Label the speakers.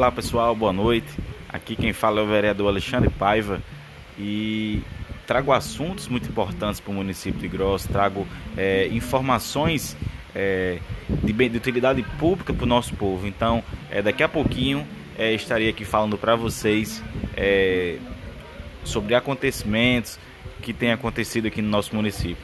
Speaker 1: Olá pessoal, boa noite. Aqui quem fala é o vereador Alexandre Paiva e trago assuntos muito importantes para o município de Gross, trago é, informações é, de, de, utilidade pública para o nosso povo. Então, é, daqui a pouquinho é, estarei aqui falando para vocês é, sobre acontecimentos que têm acontecido aqui no nosso município.